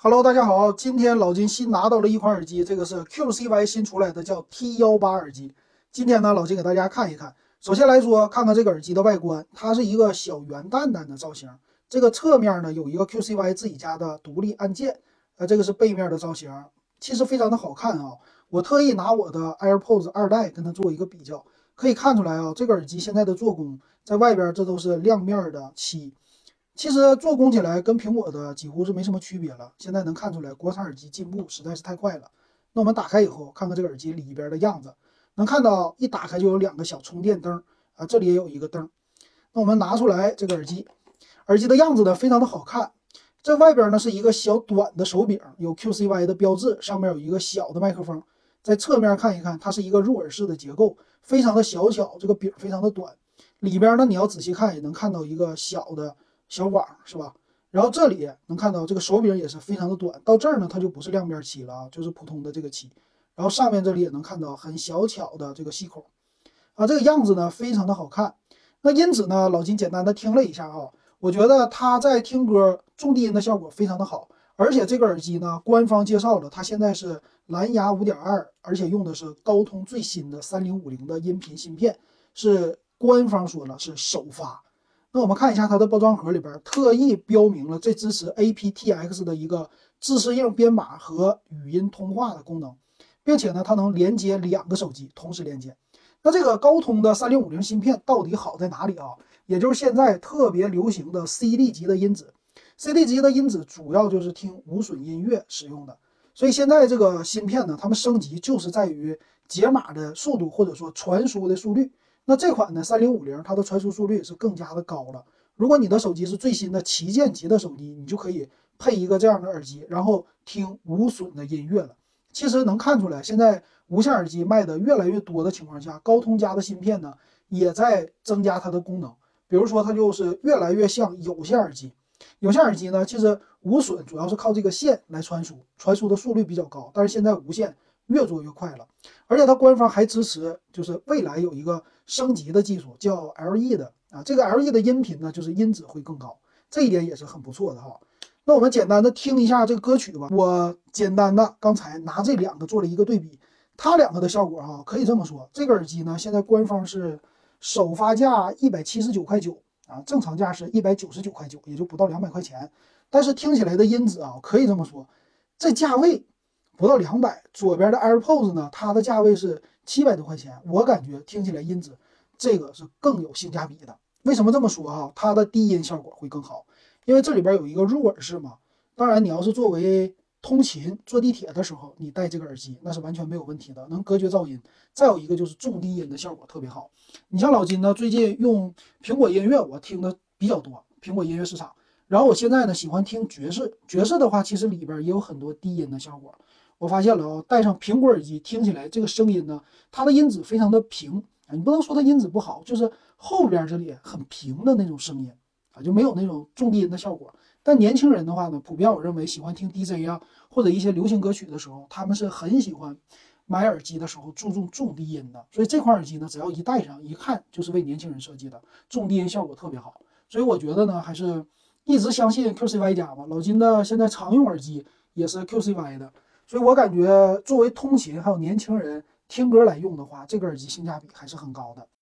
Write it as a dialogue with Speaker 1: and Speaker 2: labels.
Speaker 1: Hello，大家好，今天老金新拿到了一款耳机，这个是 QCY 新出来的叫 T 幺八耳机。今天呢，老金给大家看一看。首先来说，看看这个耳机的外观，它是一个小圆蛋蛋的造型。这个侧面呢有一个 QCY 自己家的独立按键，呃，这个是背面的造型，其实非常的好看啊。我特意拿我的 AirPods 二代跟它做一个比较，可以看出来啊，这个耳机现在的做工，在外边这都是亮面的漆。其实做工起来跟苹果的几乎是没什么区别了。现在能看出来，国产耳机进步实在是太快了。那我们打开以后，看看这个耳机里边的样子，能看到一打开就有两个小充电灯啊，这里也有一个灯。那我们拿出来这个耳机，耳机的样子呢非常的好看。这外边呢是一个小短的手柄，有 QCY 的标志，上面有一个小的麦克风。在侧面看一看，它是一个入耳式的结构，非常的小巧，这个柄非常的短。里边呢你要仔细看，也能看到一个小的。小网是吧？然后这里能看到这个手柄也是非常的短，到这儿呢它就不是亮面漆了啊，就是普通的这个漆。然后上面这里也能看到很小巧的这个细孔啊，这个样子呢非常的好看。那因此呢，老金简单的听了一下啊，我觉得它在听歌重低音的效果非常的好，而且这个耳机呢，官方介绍了它现在是蓝牙五点二，而且用的是高通最新的三零五零的音频芯片，是官方说了是首发。我们看一下它的包装盒里边，特意标明了这支持 aptX 的一个自适应编码和语音通话的功能，并且呢，它能连接两个手机同时连接。那这个高通的三零五零芯片到底好在哪里啊？也就是现在特别流行的 CD 级的音质，CD 级的音质主要就是听无损音乐使用的。所以现在这个芯片呢，它们升级就是在于解码的速度或者说传输的速率。那这款呢，三零五零它的传输速率是更加的高了。如果你的手机是最新的旗舰级的手机，你就可以配一个这样的耳机，然后听无损的音乐了。其实能看出来，现在无线耳机卖的越来越多的情况下，高通家的芯片呢也在增加它的功能。比如说，它就是越来越像有线耳机。有线耳机呢，其实无损主要是靠这个线来传输，传输的速率比较高。但是现在无线。越做越快了，而且它官方还支持，就是未来有一个升级的技术叫 LE 的啊，这个 LE 的音频呢，就是音质会更高，这一点也是很不错的哈。那我们简单的听一下这个歌曲吧，我简单的刚才拿这两个做了一个对比，它两个的效果哈，可以这么说，这个耳机呢，现在官方是首发价一百七十九块九啊，正常价是一百九十九块九，也就不到两百块钱，但是听起来的音质啊，可以这么说，这价位。不到两百，左边的 AirPods 呢，它的价位是七百多块钱，我感觉听起来音质这个是更有性价比的。为什么这么说哈？它的低音效果会更好，因为这里边有一个入耳式嘛。当然，你要是作为通勤、坐地铁的时候，你戴这个耳机那是完全没有问题的，能隔绝噪音。再有一个就是重低音的效果特别好。你像老金呢，最近用苹果音乐，我听的比较多，苹果音乐市场。然后我现在呢喜欢听爵士，爵士的话其实里边也有很多低音的效果。我发现了啊，戴上苹果耳机听起来这个声音呢，它的音质非常的平啊，你不能说它音质不好，就是后边这里很平的那种声音啊，就没有那种重低音的效果。但年轻人的话呢，普遍我认为喜欢听 DJ 啊或者一些流行歌曲的时候，他们是很喜欢买耳机的时候注重重低音的。所以这款耳机呢，只要一戴上，一看就是为年轻人设计的，重低音效果特别好。所以我觉得呢，还是一直相信 QCY 家吧。老金的现在常用耳机也是 QCY 的。所以我感觉，作为通勤还有年轻人听歌来用的话，这个耳机性价比还是很高的。